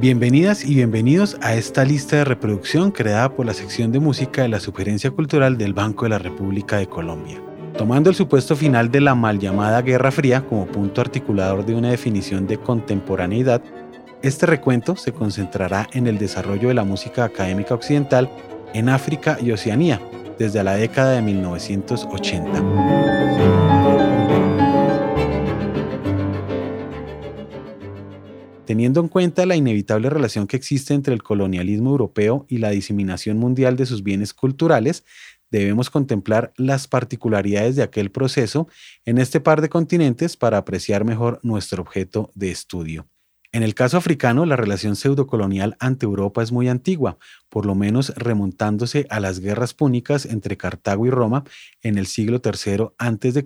Bienvenidas y bienvenidos a esta lista de reproducción creada por la sección de música de la Sugerencia Cultural del Banco de la República de Colombia. Tomando el supuesto final de la mal llamada Guerra Fría como punto articulador de una definición de contemporaneidad, este recuento se concentrará en el desarrollo de la música académica occidental en África y Oceanía desde la década de 1980. Teniendo en cuenta la inevitable relación que existe entre el colonialismo europeo y la diseminación mundial de sus bienes culturales, debemos contemplar las particularidades de aquel proceso en este par de continentes para apreciar mejor nuestro objeto de estudio. En el caso africano, la relación pseudocolonial ante Europa es muy antigua, por lo menos remontándose a las guerras púnicas entre Cartago y Roma en el siglo III a.C.,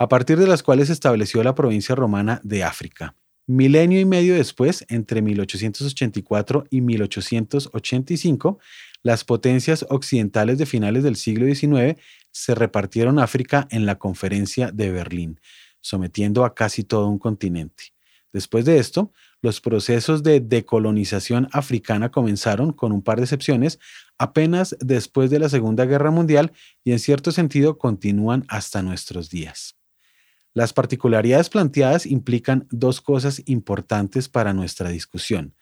a partir de las cuales se estableció la provincia romana de África. Milenio y medio después, entre 1884 y 1885, las potencias occidentales de finales del siglo XIX se repartieron África en la Conferencia de Berlín, sometiendo a casi todo un continente. Después de esto, los procesos de decolonización africana comenzaron, con un par de excepciones, apenas después de la Segunda Guerra Mundial y en cierto sentido continúan hasta nuestros días. Las particularidades planteadas implican dos cosas importantes para nuestra discusión.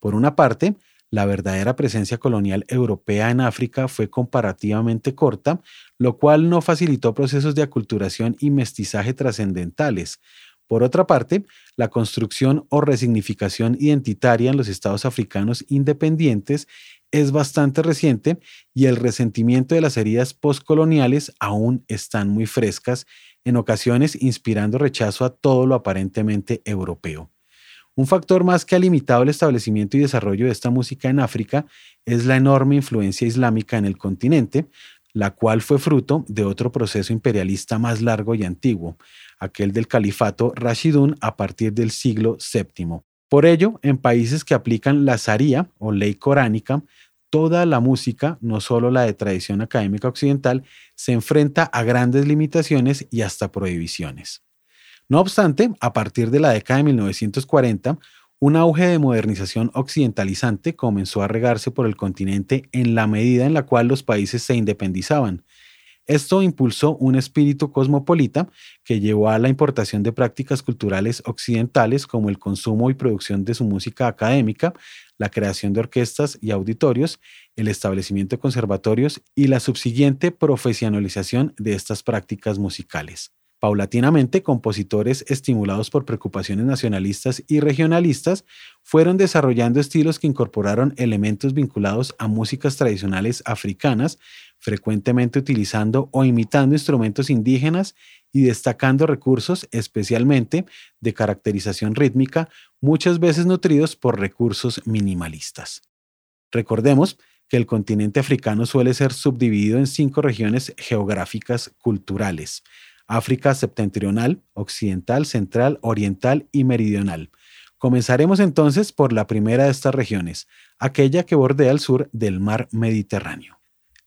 Por una parte, la verdadera presencia colonial europea en África fue comparativamente corta, lo cual no facilitó procesos de aculturación y mestizaje trascendentales. Por otra parte, la construcción o resignificación identitaria en los estados africanos independientes es bastante reciente y el resentimiento de las heridas postcoloniales aún están muy frescas en ocasiones inspirando rechazo a todo lo aparentemente europeo. Un factor más que ha limitado el establecimiento y desarrollo de esta música en África es la enorme influencia islámica en el continente, la cual fue fruto de otro proceso imperialista más largo y antiguo, aquel del califato Rashidun a partir del siglo VII. Por ello, en países que aplican la Sharia o ley coránica, toda la música, no solo la de tradición académica occidental, se enfrenta a grandes limitaciones y hasta prohibiciones. No obstante, a partir de la década de 1940, un auge de modernización occidentalizante comenzó a regarse por el continente en la medida en la cual los países se independizaban, esto impulsó un espíritu cosmopolita que llevó a la importación de prácticas culturales occidentales como el consumo y producción de su música académica, la creación de orquestas y auditorios, el establecimiento de conservatorios y la subsiguiente profesionalización de estas prácticas musicales. Paulatinamente, compositores estimulados por preocupaciones nacionalistas y regionalistas fueron desarrollando estilos que incorporaron elementos vinculados a músicas tradicionales africanas, frecuentemente utilizando o imitando instrumentos indígenas y destacando recursos especialmente de caracterización rítmica, muchas veces nutridos por recursos minimalistas. Recordemos que el continente africano suele ser subdividido en cinco regiones geográficas culturales África septentrional, occidental, central, oriental y meridional. Comenzaremos entonces por la primera de estas regiones, aquella que bordea el sur del mar Mediterráneo.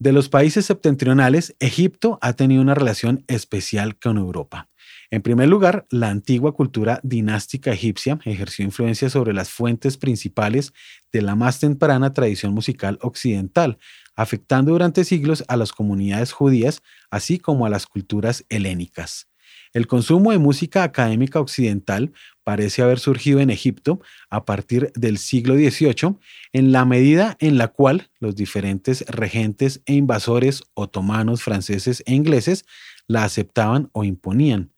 De los países septentrionales, Egipto ha tenido una relación especial con Europa. En primer lugar, la antigua cultura dinástica egipcia ejerció influencia sobre las fuentes principales de la más temprana tradición musical occidental, afectando durante siglos a las comunidades judías, así como a las culturas helénicas. El consumo de música académica occidental parece haber surgido en Egipto a partir del siglo XVIII, en la medida en la cual los diferentes regentes e invasores otomanos, franceses e ingleses la aceptaban o imponían.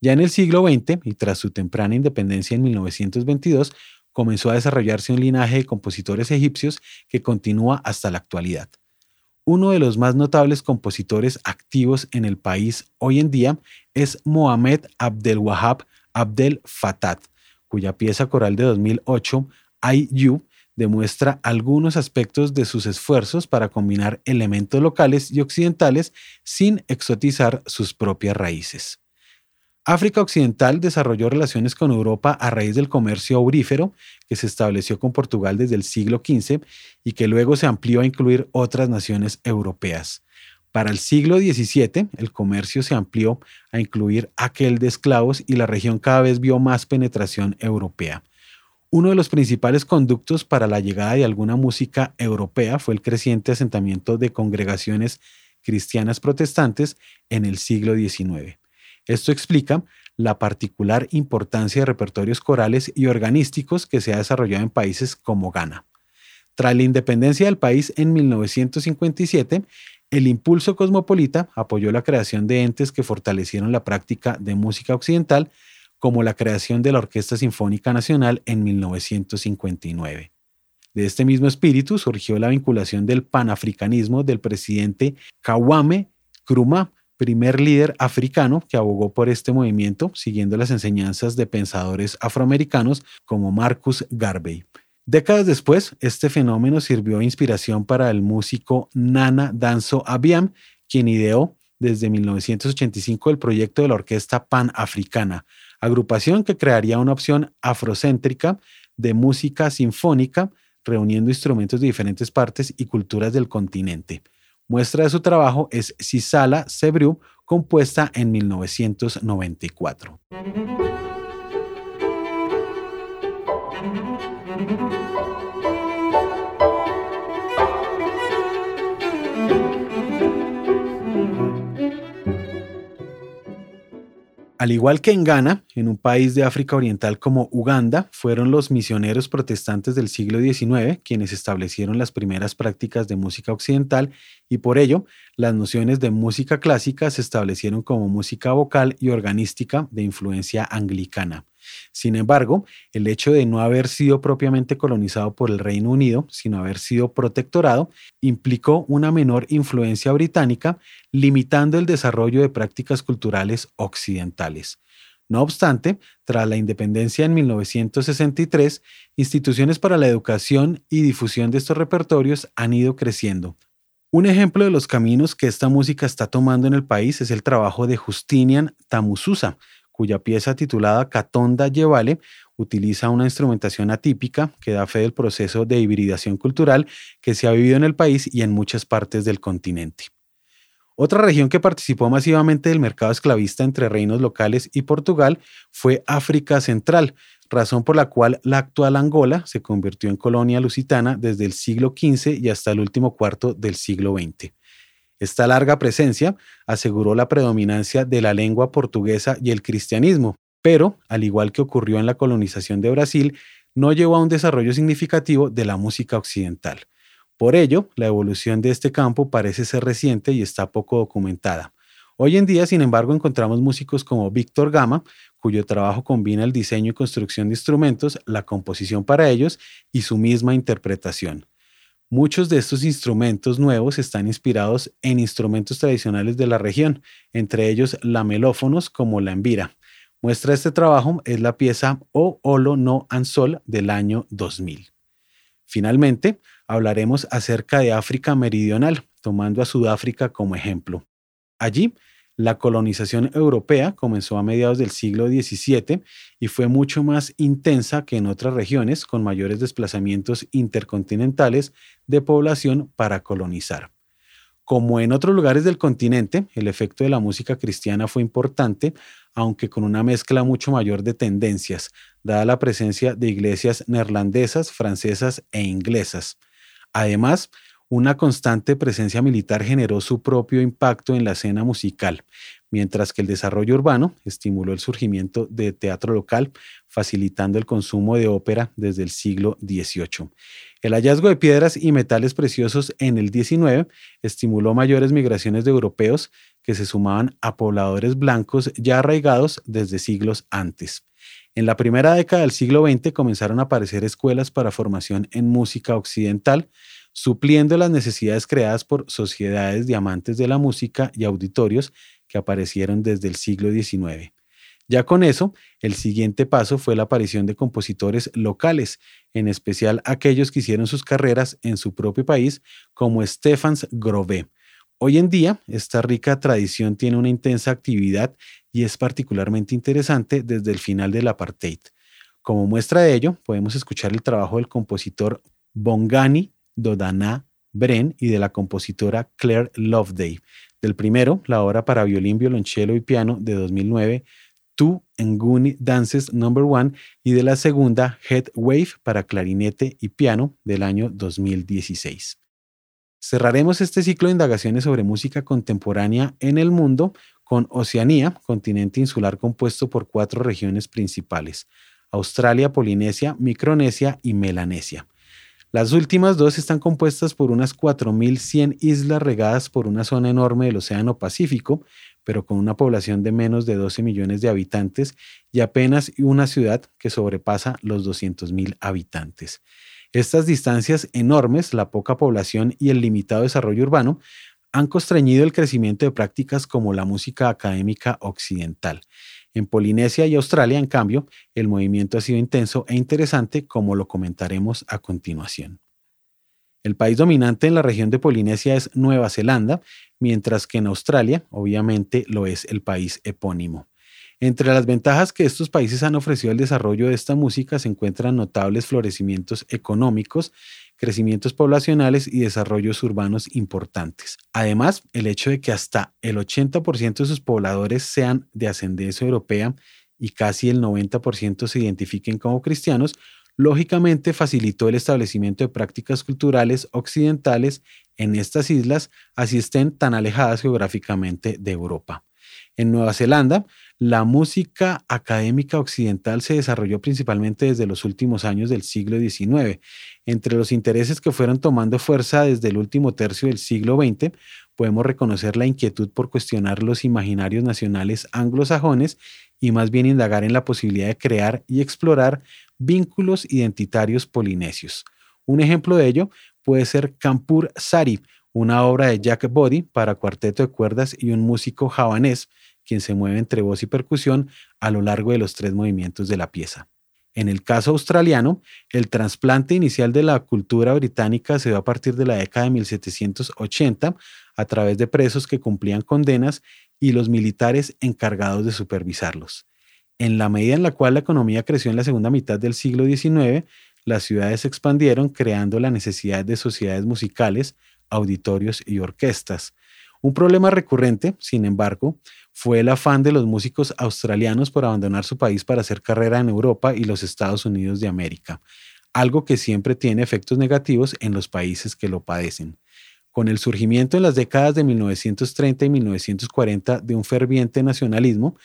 Ya en el siglo XX, y tras su temprana independencia en 1922, comenzó a desarrollarse un linaje de compositores egipcios que continúa hasta la actualidad. Uno de los más notables compositores activos en el país hoy en día es Mohamed Abdel Wahab Abdel Fattah, cuya pieza coral de 2008, I You, demuestra algunos aspectos de sus esfuerzos para combinar elementos locales y occidentales sin exotizar sus propias raíces. África Occidental desarrolló relaciones con Europa a raíz del comercio aurífero que se estableció con Portugal desde el siglo XV y que luego se amplió a incluir otras naciones europeas. Para el siglo XVII, el comercio se amplió a incluir aquel de esclavos y la región cada vez vio más penetración europea. Uno de los principales conductos para la llegada de alguna música europea fue el creciente asentamiento de congregaciones cristianas protestantes en el siglo XIX. Esto explica la particular importancia de repertorios corales y organísticos que se ha desarrollado en países como Ghana. Tras la independencia del país en 1957, el impulso cosmopolita apoyó la creación de entes que fortalecieron la práctica de música occidental como la creación de la Orquesta Sinfónica Nacional en 1959. De este mismo espíritu surgió la vinculación del panafricanismo del presidente Kawame Nkrumah, primer líder africano que abogó por este movimiento, siguiendo las enseñanzas de pensadores afroamericanos como Marcus Garvey. Décadas después, este fenómeno sirvió de inspiración para el músico Nana Danzo Abiam, quien ideó desde 1985 el proyecto de la Orquesta Pan-Africana, agrupación que crearía una opción afrocéntrica de música sinfónica, reuniendo instrumentos de diferentes partes y culturas del continente. Muestra de su trabajo es Sisala Sebru, compuesta en 1994. Al igual que en Ghana, en un país de África Oriental como Uganda, fueron los misioneros protestantes del siglo XIX quienes establecieron las primeras prácticas de música occidental y por ello las nociones de música clásica se establecieron como música vocal y organística de influencia anglicana. Sin embargo, el hecho de no haber sido propiamente colonizado por el Reino Unido, sino haber sido protectorado, implicó una menor influencia británica, limitando el desarrollo de prácticas culturales occidentales. No obstante, tras la independencia en 1963, instituciones para la educación y difusión de estos repertorios han ido creciendo. Un ejemplo de los caminos que esta música está tomando en el país es el trabajo de Justinian Tamususa, cuya pieza titulada Catonda Llevale utiliza una instrumentación atípica que da fe del proceso de hibridación cultural que se ha vivido en el país y en muchas partes del continente. Otra región que participó masivamente del mercado esclavista entre reinos locales y Portugal fue África Central, razón por la cual la actual Angola se convirtió en colonia lusitana desde el siglo XV y hasta el último cuarto del siglo XX. Esta larga presencia aseguró la predominancia de la lengua portuguesa y el cristianismo, pero, al igual que ocurrió en la colonización de Brasil, no llevó a un desarrollo significativo de la música occidental. Por ello, la evolución de este campo parece ser reciente y está poco documentada. Hoy en día, sin embargo, encontramos músicos como Víctor Gama, cuyo trabajo combina el diseño y construcción de instrumentos, la composición para ellos y su misma interpretación. Muchos de estos instrumentos nuevos están inspirados en instrumentos tradicionales de la región, entre ellos lamelófonos como la envira. Muestra este trabajo es la pieza O Olo No Ansol del año 2000. Finalmente, hablaremos acerca de África Meridional, tomando a Sudáfrica como ejemplo. Allí la colonización europea comenzó a mediados del siglo XVII y fue mucho más intensa que en otras regiones con mayores desplazamientos intercontinentales de población para colonizar. Como en otros lugares del continente, el efecto de la música cristiana fue importante, aunque con una mezcla mucho mayor de tendencias, dada la presencia de iglesias neerlandesas, francesas e inglesas. Además, una constante presencia militar generó su propio impacto en la escena musical, mientras que el desarrollo urbano estimuló el surgimiento de teatro local, facilitando el consumo de ópera desde el siglo XVIII. El hallazgo de piedras y metales preciosos en el XIX estimuló mayores migraciones de europeos que se sumaban a pobladores blancos ya arraigados desde siglos antes. En la primera década del siglo XX comenzaron a aparecer escuelas para formación en música occidental, supliendo las necesidades creadas por sociedades de amantes de la música y auditorios que aparecieron desde el siglo XIX. Ya con eso, el siguiente paso fue la aparición de compositores locales, en especial aquellos que hicieron sus carreras en su propio país, como Stephans Grove. Hoy en día, esta rica tradición tiene una intensa actividad y es particularmente interesante desde el final del apartheid. Como muestra de ello, podemos escuchar el trabajo del compositor Bongani Dodana Bren y de la compositora Claire Loveday. Del primero, la obra para violín, violonchelo y piano de 2009, Two Nguni Dances No. 1 y de la segunda Head Wave para clarinete y piano del año 2016. Cerraremos este ciclo de indagaciones sobre música contemporánea en el mundo con Oceanía, continente insular compuesto por cuatro regiones principales, Australia, Polinesia, Micronesia y Melanesia. Las últimas dos están compuestas por unas 4.100 islas regadas por una zona enorme del Océano Pacífico, pero con una población de menos de 12 millones de habitantes y apenas una ciudad que sobrepasa los 200.000 habitantes. Estas distancias enormes, la poca población y el limitado desarrollo urbano han constreñido el crecimiento de prácticas como la música académica occidental. En Polinesia y Australia, en cambio, el movimiento ha sido intenso e interesante, como lo comentaremos a continuación. El país dominante en la región de Polinesia es Nueva Zelanda, mientras que en Australia, obviamente, lo es el país epónimo. Entre las ventajas que estos países han ofrecido al desarrollo de esta música se encuentran notables florecimientos económicos, crecimientos poblacionales y desarrollos urbanos importantes. Además, el hecho de que hasta el 80% de sus pobladores sean de ascendencia europea y casi el 90% se identifiquen como cristianos, lógicamente facilitó el establecimiento de prácticas culturales occidentales en estas islas, así estén tan alejadas geográficamente de Europa. En Nueva Zelanda, la música académica occidental se desarrolló principalmente desde los últimos años del siglo XIX. Entre los intereses que fueron tomando fuerza desde el último tercio del siglo XX, podemos reconocer la inquietud por cuestionar los imaginarios nacionales anglosajones y más bien indagar en la posibilidad de crear y explorar vínculos identitarios polinesios. Un ejemplo de ello puede ser Kampur Sari, una obra de Jack Body para cuarteto de cuerdas y un músico javanés, quien se mueve entre voz y percusión a lo largo de los tres movimientos de la pieza. En el caso australiano, el trasplante inicial de la cultura británica se dio a partir de la década de 1780 a través de presos que cumplían condenas y los militares encargados de supervisarlos. En la medida en la cual la economía creció en la segunda mitad del siglo XIX, las ciudades se expandieron creando la necesidad de sociedades musicales, auditorios y orquestas. Un problema recurrente, sin embargo, fue el afán de los músicos australianos por abandonar su país para hacer carrera en Europa y los Estados Unidos de América, algo que siempre tiene efectos negativos en los países que lo padecen. Con el surgimiento en las décadas de 1930 y 1940 de un ferviente nacionalismo,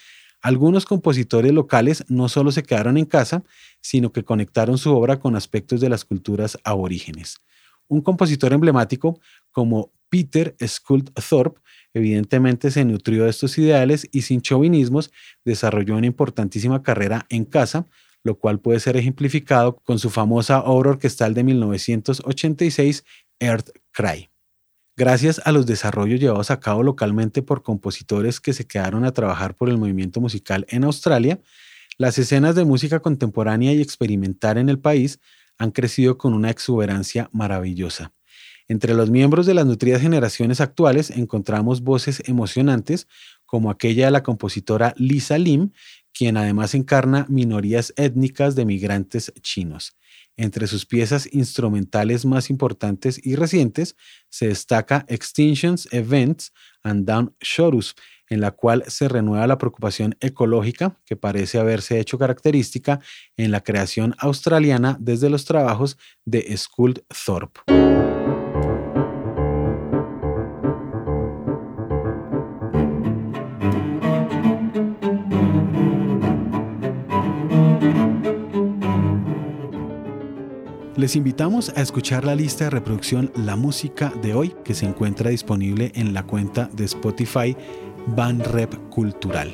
algunos compositores locales no solo se quedaron en casa, sino que conectaron su obra con aspectos de las culturas aborígenes. Un compositor emblemático como Peter Sculpthorpe evidentemente se nutrió de estos ideales y sin chauvinismos desarrolló una importantísima carrera en casa, lo cual puede ser ejemplificado con su famosa obra orquestal de 1986, Earth Cry. Gracias a los desarrollos llevados a cabo localmente por compositores que se quedaron a trabajar por el movimiento musical en Australia, las escenas de música contemporánea y experimental en el país han crecido con una exuberancia maravillosa. Entre los miembros de las nutridas generaciones actuales encontramos voces emocionantes como aquella de la compositora Lisa Lim, quien además encarna minorías étnicas de migrantes chinos. Entre sus piezas instrumentales más importantes y recientes se destaca Extinctions, Events and Down Shorus, en la cual se renueva la preocupación ecológica que parece haberse hecho característica en la creación australiana desde los trabajos de Skuld Thorpe. Les invitamos a escuchar la lista de reproducción La Música de hoy que se encuentra disponible en la cuenta de Spotify Rep Cultural.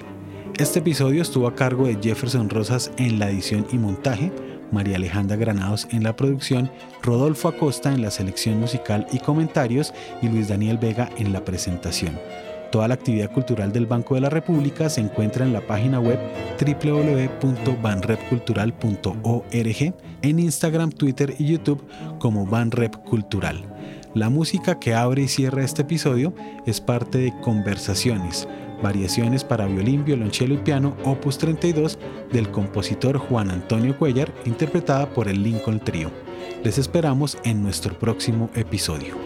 Este episodio estuvo a cargo de Jefferson Rosas en la edición y montaje, María Alejandra Granados en la producción, Rodolfo Acosta en la selección musical y comentarios y Luis Daniel Vega en la presentación. Toda la actividad cultural del Banco de la República se encuentra en la página web www.banrepcultural.org, en Instagram, Twitter y YouTube como Banrep Cultural. La música que abre y cierra este episodio es parte de Conversaciones, variaciones para violín, violonchelo y piano, opus 32 del compositor Juan Antonio Cuellar, interpretada por el Lincoln Trio. Les esperamos en nuestro próximo episodio.